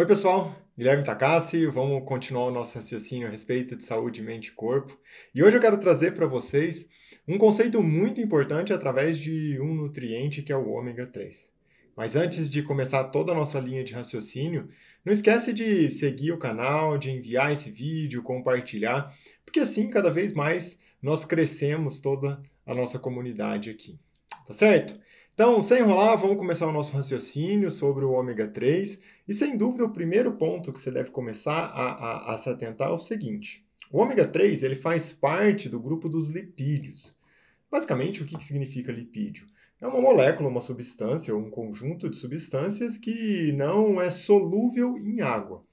Oi, pessoal. Guilherme Takassi, vamos continuar o nosso raciocínio a respeito de saúde, mente e corpo. E hoje eu quero trazer para vocês um conceito muito importante através de um nutriente que é o ômega 3. Mas antes de começar toda a nossa linha de raciocínio, não esquece de seguir o canal, de enviar esse vídeo, compartilhar, porque assim cada vez mais nós crescemos toda a nossa comunidade aqui. Tá certo? Então, sem enrolar, vamos começar o nosso raciocínio sobre o ômega 3. E sem dúvida, o primeiro ponto que você deve começar a, a, a se atentar é o seguinte: o ômega 3 ele faz parte do grupo dos lipídios. Basicamente, o que significa lipídio? É uma molécula, uma substância, um conjunto de substâncias que não é solúvel em água.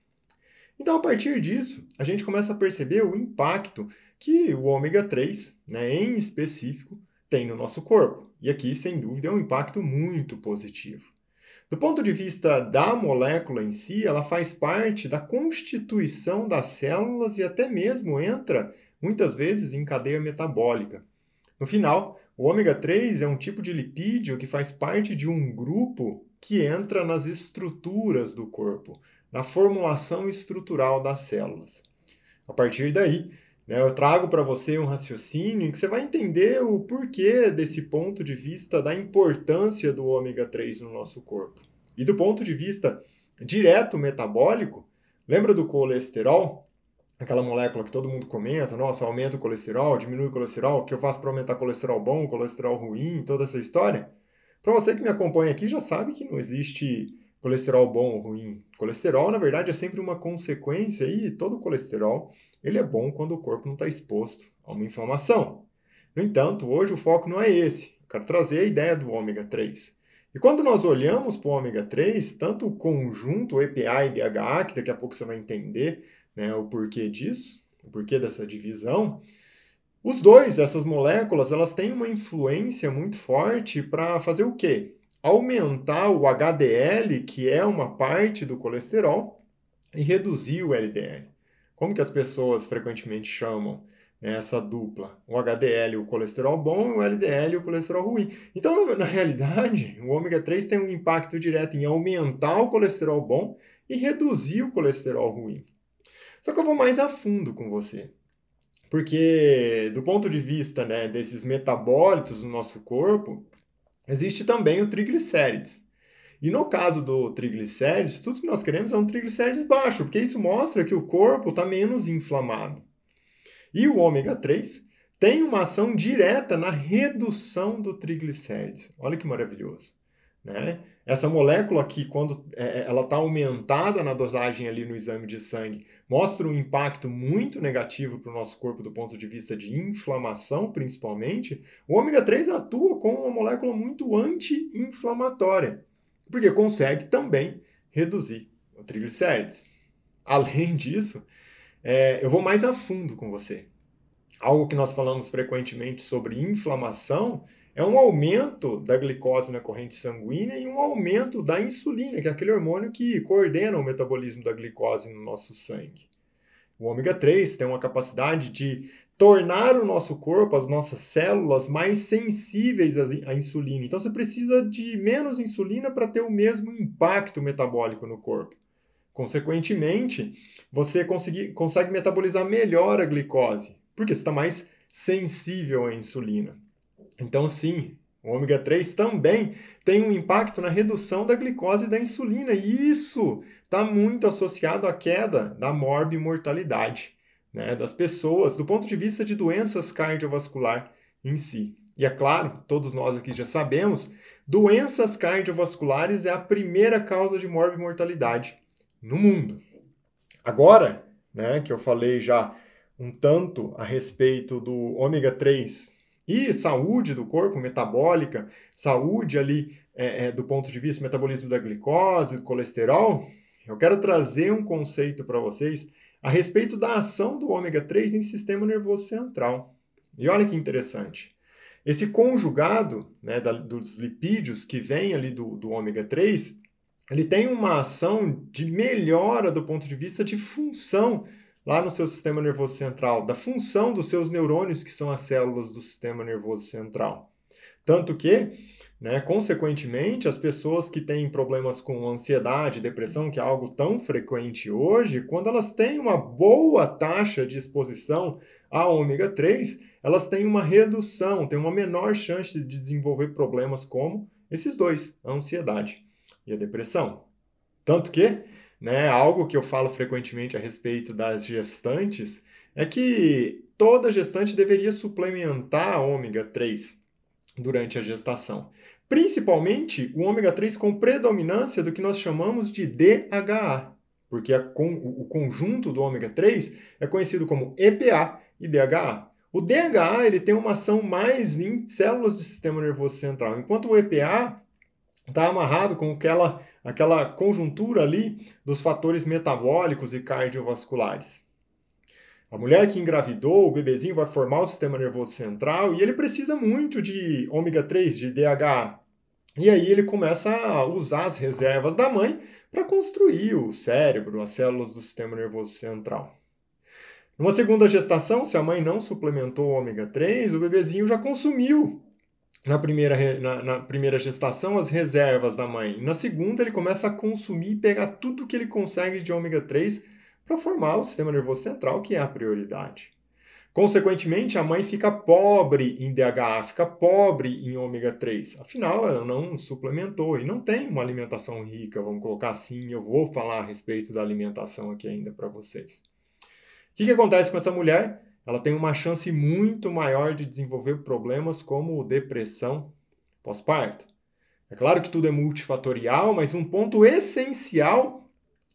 Então, a partir disso, a gente começa a perceber o impacto que o ômega 3, né, em específico, tem no nosso corpo. E aqui, sem dúvida, é um impacto muito positivo. Do ponto de vista da molécula em si, ela faz parte da constituição das células e até mesmo entra, muitas vezes, em cadeia metabólica. No final, o ômega 3 é um tipo de lipídio que faz parte de um grupo que entra nas estruturas do corpo, na formulação estrutural das células. A partir daí? Eu trago para você um raciocínio que você vai entender o porquê desse ponto de vista da importância do ômega 3 no nosso corpo. E do ponto de vista direto metabólico, lembra do colesterol? Aquela molécula que todo mundo comenta, nossa, aumenta o colesterol, diminui o colesterol, o que eu faço para aumentar colesterol bom, colesterol ruim, toda essa história? Para você que me acompanha aqui já sabe que não existe colesterol bom ou ruim. Colesterol, na verdade, é sempre uma consequência e todo colesterol ele é bom quando o corpo não está exposto a uma inflamação. No entanto, hoje o foco não é esse. Eu quero trazer a ideia do ômega 3. E quando nós olhamos para o ômega 3, tanto o conjunto EPA e DHA, que daqui a pouco você vai entender né, o porquê disso, o porquê dessa divisão, os dois, essas moléculas, elas têm uma influência muito forte para fazer o quê? Aumentar o HDL, que é uma parte do colesterol, e reduzir o LDL. Como que as pessoas frequentemente chamam né, essa dupla? O HDL, o colesterol bom, e o LDL, o colesterol ruim. Então, na, realidade, o ômega 3 tem um impacto direto em aumentar o colesterol bom e reduzir o colesterol ruim. Só que eu vou mais a fundo com você. Porque, do ponto de vista né, desses metabólitos do nosso corpo, existe também o triglicérides. E no caso do triglicérides, tudo que nós queremos é um triglicérides baixo, porque isso mostra que o corpo está menos inflamado. E o ômega 3 tem uma ação direta na redução do triglicérides. Olha que maravilhoso. Né? Essa molécula aqui, quando é, é ela está aumentada na dosagem ali no exame de sangue, mostra um impacto muito negativo para o nosso corpo do ponto de vista de inflamação, principalmente. O ômega 3 atua como uma molécula muito anti-inflamatória porque consegue também reduzir o triglicérides. Além disso, é, eu vou mais a fundo com você. Algo que nós falamos frequentemente sobre inflamação é um aumento da glicose na corrente sanguínea e um aumento da insulina, que é aquele hormônio que coordena o metabolismo da glicose no nosso sangue. O ômega 3 tem uma capacidade de tornar o nosso corpo, as nossas células, mais sensíveis à insulina. Então você precisa de menos insulina para ter o mesmo impacto metabólico no corpo. Consequentemente, você consegue, consegue metabolizar melhor a glicose, porque você está mais sensível à insulina. Então, sim, o ômega 3 também tem um impacto na redução da glicose e da insulina, e isso está muito associado à queda da morbimortalidade né, das pessoas do ponto de vista de doenças cardiovascular em si. E é claro, todos nós aqui já sabemos, doenças cardiovasculares é a primeira causa de mortalidade no mundo. Agora, né, que eu falei já um tanto a respeito do ômega 3 e saúde do corpo, metabólica, saúde ali é, é, do ponto de vista do metabolismo da glicose, do colesterol, eu quero trazer um conceito para vocês a respeito da ação do ômega 3 em sistema nervoso central. E olha que interessante. Esse conjugado né, da, dos lipídios que vem ali do, do ômega 3, ele tem uma ação de melhora do ponto de vista de função lá no seu sistema nervoso central, da função dos seus neurônios, que são as células do sistema nervoso central. Tanto que, né, consequentemente, as pessoas que têm problemas com ansiedade, depressão, que é algo tão frequente hoje, quando elas têm uma boa taxa de exposição a ômega 3, elas têm uma redução, têm uma menor chance de desenvolver problemas como esses dois, a ansiedade e a depressão. Tanto que, né, algo que eu falo frequentemente a respeito das gestantes é que toda gestante deveria suplementar ômega 3 durante a gestação. Principalmente o ômega 3 com predominância do que nós chamamos de DHA, porque o conjunto do ômega 3 é conhecido como EPA e DHA. O DHA ele tem uma ação mais em células do sistema nervoso central, enquanto o EPA está amarrado com aquela, aquela conjuntura ali dos fatores metabólicos e cardiovasculares. A mulher que engravidou, o bebezinho vai formar o sistema nervoso central e ele precisa muito de ômega 3, de DHA. E aí ele começa a usar as reservas da mãe para construir o cérebro, as células do sistema nervoso central. Numa segunda gestação, se a mãe não suplementou o ômega 3, o bebezinho já consumiu na primeira, na, na, primeira gestação as reservas da mãe. Na segunda, ele começa a consumir e pegar tudo que ele consegue de ômega 3 para formar o sistema nervoso central, que é a prioridade. Consequentemente, a mãe fica pobre em DHA, fica pobre em ômega 3. Afinal, ela não suplementou e não tem uma alimentação rica, vamos colocar assim. Eu vou falar a respeito da alimentação aqui ainda para vocês. O que, que acontece com essa mulher? Ela tem uma chance muito maior de desenvolver problemas como depressão pós-parto. É claro que tudo é multifatorial, mas um ponto essencial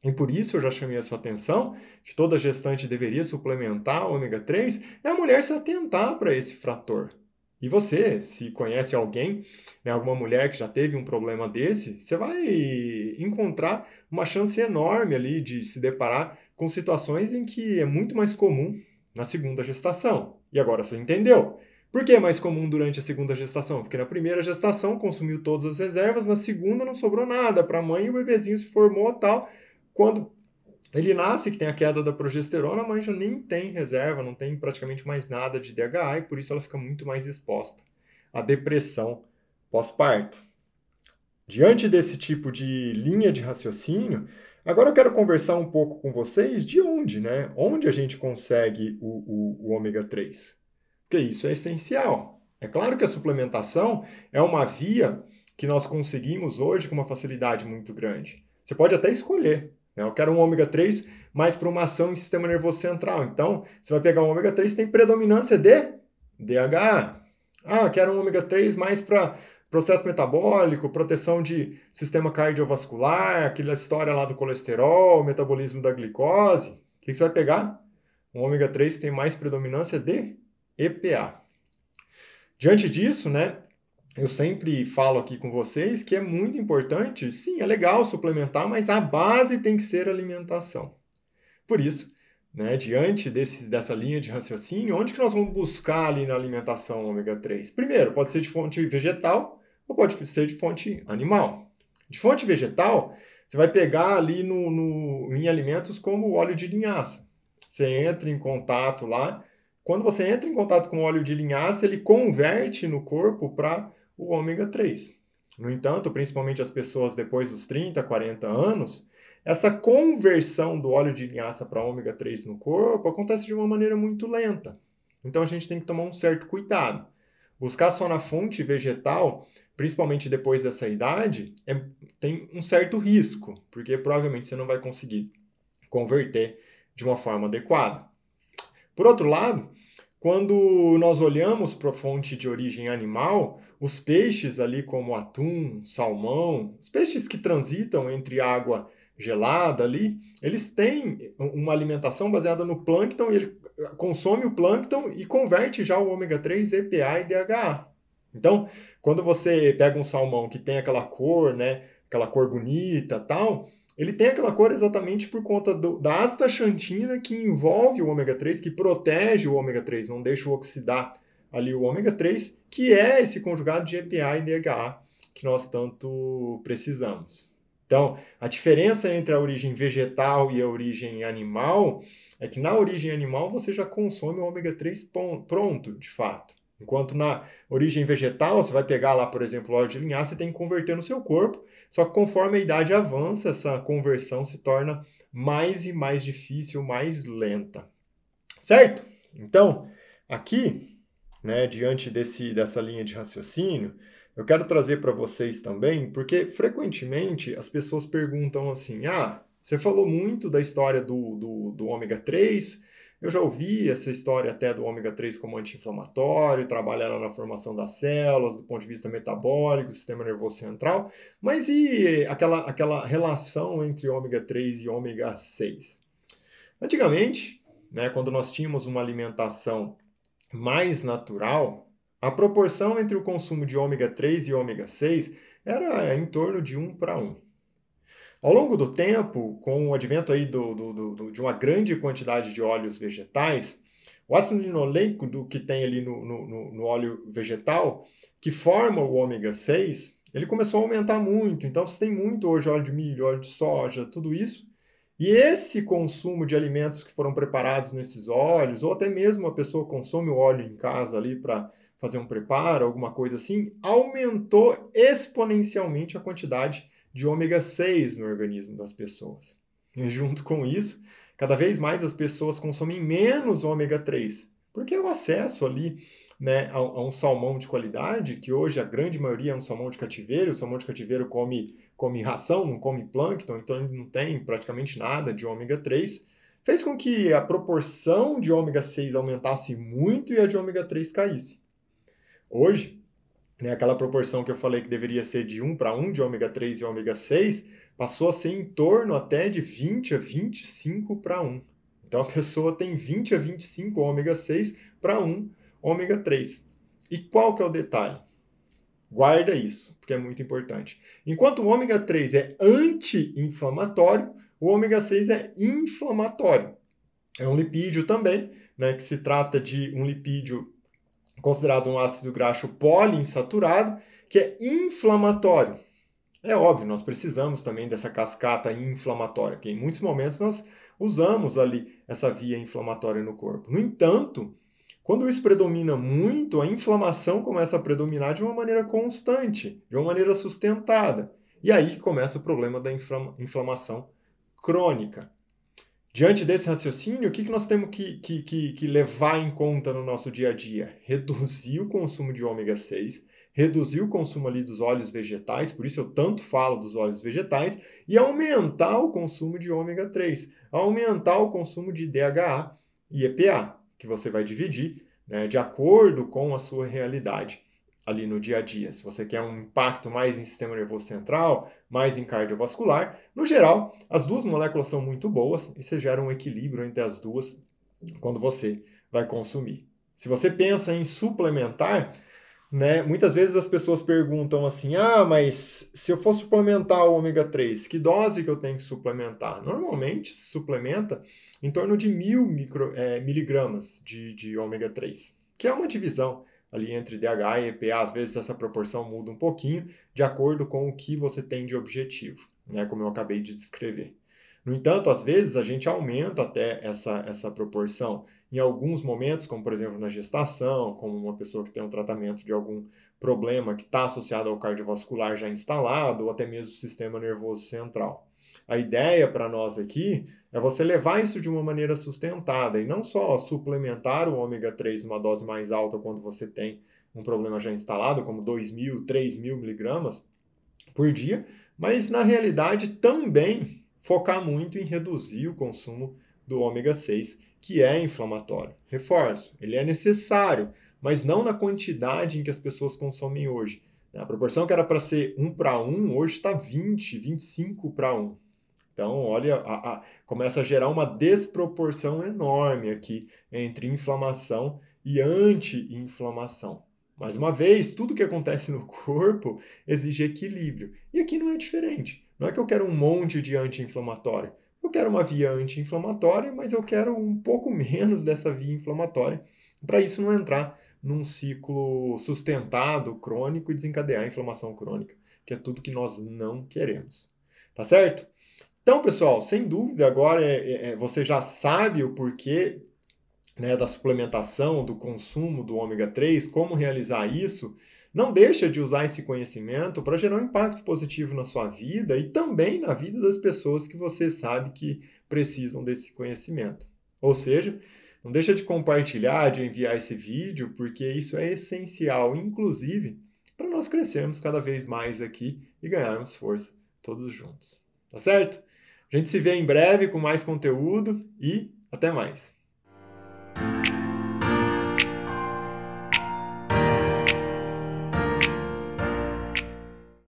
e por isso eu já chamei a sua atenção que toda gestante deveria suplementar ômega 3 é a mulher se atentar para esse frator. E você, se conhece alguém, né, alguma mulher que já teve um problema desse, você vai encontrar uma chance enorme ali de se deparar com situações em que é muito mais comum na segunda gestação. E agora você entendeu. Por que é mais comum durante a segunda gestação? Porque na primeira gestação consumiu todas as reservas, na segunda não sobrou nada para a mãe e o bebezinho se formou tal quando ele nasce, que tem a queda da progesterona, a mãe já nem tem reserva, não tem praticamente mais nada de DHA e por isso ela fica muito mais exposta à depressão pós-parto. Diante desse tipo de linha de raciocínio, agora eu quero conversar um pouco com vocês de onde, né? Onde a gente consegue o, o, o ômega 3? Porque isso é essencial. É claro que a suplementação é uma via que nós conseguimos hoje com uma facilidade muito grande. Você pode até escolher né? Eu quero um ômega 3 mais para uma ação em sistema nervoso central. Então, você vai pegar um ômega 3 tem predominância de DHA. Ah, quero um ômega 3 mais para processo metabólico, proteção de sistema cardiovascular, aquela história lá do colesterol, metabolismo da glicose. O que você vai pegar? Um ômega 3 tem mais predominância de EPA. Diante disso, né, eu sempre falo aqui com vocês que é muito importante, sim, é legal suplementar, mas a base tem que ser alimentação. Por isso, né, diante desse, dessa linha de raciocínio, onde que nós vamos buscar ali na alimentação ômega 3? Primeiro, pode ser de fonte vegetal ou pode ser de fonte animal. De fonte vegetal, você vai pegar ali no, no, em alimentos como óleo de linhaça. Você entra em contato lá. Quando você entra em contato com óleo de linhaça, ele converte no corpo para o ômega 3. No entanto, principalmente as pessoas depois dos 30, 40 anos, essa conversão do óleo de linhaça para ômega 3 no corpo acontece de uma maneira muito lenta. Então a gente tem que tomar um certo cuidado. Buscar só na fonte vegetal, principalmente depois dessa idade, é, tem um certo risco, porque provavelmente você não vai conseguir converter de uma forma adequada. Por outro lado, quando nós olhamos para a fonte de origem animal, os peixes ali como atum, salmão, os peixes que transitam entre água gelada ali, eles têm uma alimentação baseada no plâncton, ele consome o plâncton e converte já o ômega 3, EPA e DHA. Então, quando você pega um salmão que tem aquela cor, né, aquela cor bonita, tal, ele tem aquela cor exatamente por conta do, da astaxantina que envolve o ômega 3, que protege o ômega 3, não deixa o oxidar ali o ômega 3, que é esse conjugado de EPA e DHA que nós tanto precisamos. Então, a diferença entre a origem vegetal e a origem animal é que na origem animal você já consome o ômega 3 pronto, de fato. Enquanto na origem vegetal, você vai pegar lá, por exemplo, óleo de linhaça, você tem que converter no seu corpo. Só que conforme a idade avança, essa conversão se torna mais e mais difícil, mais lenta. Certo? Então, aqui, né, diante desse, dessa linha de raciocínio, eu quero trazer para vocês também, porque frequentemente as pessoas perguntam assim: ah, você falou muito da história do, do, do ômega 3, eu já ouvi essa história até do ômega 3 como anti-inflamatório, trabalha na formação das células, do ponto de vista metabólico, sistema nervoso central, mas e aquela, aquela relação entre ômega 3 e ômega 6? Antigamente, né, quando nós tínhamos uma alimentação mais natural, a proporção entre o consumo de ômega 3 e ômega 6 era em torno de 1 para 1. Ao longo do tempo, com o advento aí do, do, do, de uma grande quantidade de óleos vegetais, o ácido linoleico do que tem ali no, no, no óleo vegetal, que forma o ômega 6, ele começou a aumentar muito. Então, você tem muito hoje óleo de milho, óleo de soja, tudo isso. E esse consumo de alimentos que foram preparados nesses óleos, ou até mesmo a pessoa consome o óleo em casa ali para fazer um preparo, alguma coisa assim, aumentou exponencialmente a quantidade de ômega 6 no organismo das pessoas. E junto com isso, cada vez mais as pessoas consomem menos ômega 3, porque o acesso ali né, a, a, um salmão de qualidade, que hoje a grande maioria é um salmão de cativeiro, o salmão de cativeiro come, come ração, não come plâncton, então ele não tem praticamente nada de ômega 3, fez com que a proporção de ômega 6 aumentasse muito e a de ômega 3 caísse. Hoje, né, aquela proporção que eu falei que deveria ser de 1 para 1 de ômega 3 e ômega 6, passou a ser em torno até de 20 a 25 para 1. Então a pessoa tem 20 a 25 ômega 6 para 1 ômega 3. E qual que é o detalhe? Guarda isso, porque é muito importante. Enquanto o ômega 3 é anti-inflamatório, o ômega 6 é inflamatório. É um lipídio também, né, que se trata de um lipídio considerado um ácido graxo poliinsaturado, que é inflamatório. É óbvio, nós precisamos também dessa cascata inflamatória, que em muitos momentos nós usamos ali essa via inflamatória no corpo. No entanto, quando isso predomina muito, a inflamação começa a predominar de uma maneira constante, de uma maneira sustentada. E aí começa o problema da inflamação crônica. Diante desse raciocínio, o que, que nós temos que, que, que, que levar em conta no nosso dia a dia? Reduzir o consumo de ômega 6, reduzir o consumo ali dos óleos vegetais, por isso eu tanto falo dos óleos vegetais, e aumentar o consumo de ômega 3, aumentar o consumo de DHA e EPA, que você vai dividir né, de acordo com a sua realidade ali no dia a dia. Se você quer um impacto mais em sistema nervoso central, mais em cardiovascular, no geral, as duas moléculas são muito boas e você gera um equilíbrio entre as duas quando você vai consumir. Se você pensa em suplementar, né, muitas vezes as pessoas perguntam assim: ah, mas se eu for suplementar o ômega 3, que dose que eu tenho que suplementar? Normalmente se suplementa em torno de mil micro, é, miligramas de, de ômega 3, que é uma divisão ali entre DH e EPA, às vezes essa proporção muda um pouquinho de acordo com o que você tem de objetivo, né, como eu acabei de descrever. No entanto, às vezes a gente aumenta até essa, essa proporção em alguns momentos, como por exemplo na gestação, como uma pessoa que tem um tratamento de algum problema que está associado ao cardiovascular já instalado, ou até mesmo o sistema nervoso central. A ideia para nós aqui é você levar isso de uma maneira sustentada e não só suplementar o ômega 3 numa dose mais alta quando você tem um problema já instalado, como 2.000, 3.000 miligramas por dia, mas na realidade também focar muito em reduzir o consumo do ômega 6, que é inflamatório. Reforço, ele é necessário, mas não na quantidade em que as pessoas consomem hoje. A proporção que era para ser 1 para 1, hoje está 20, 25 para 1. Então, olha, a, a, começa a gerar uma desproporção enorme aqui entre inflamação e anti-inflamação. Mais uma vez, tudo que acontece no corpo exige equilíbrio. E aqui não é diferente. Não é que eu quero um monte de anti-inflamatório. Eu quero uma via anti-inflamatória, mas eu quero um pouco menos dessa via inflamatória, para isso não entrar num ciclo sustentado, crônico e desencadear a inflamação crônica, que é tudo que nós não queremos. Tá certo? Então, pessoal, sem dúvida, agora é, é, é, você já sabe o porquê né, da suplementação, do consumo do ômega 3, como realizar isso, não deixa de usar esse conhecimento para gerar um impacto positivo na sua vida e também na vida das pessoas que você sabe que precisam desse conhecimento. Ou seja, não deixa de compartilhar, de enviar esse vídeo, porque isso é essencial, inclusive, para nós crescermos cada vez mais aqui e ganharmos força todos juntos. Tá certo? A gente se vê em breve com mais conteúdo e até mais.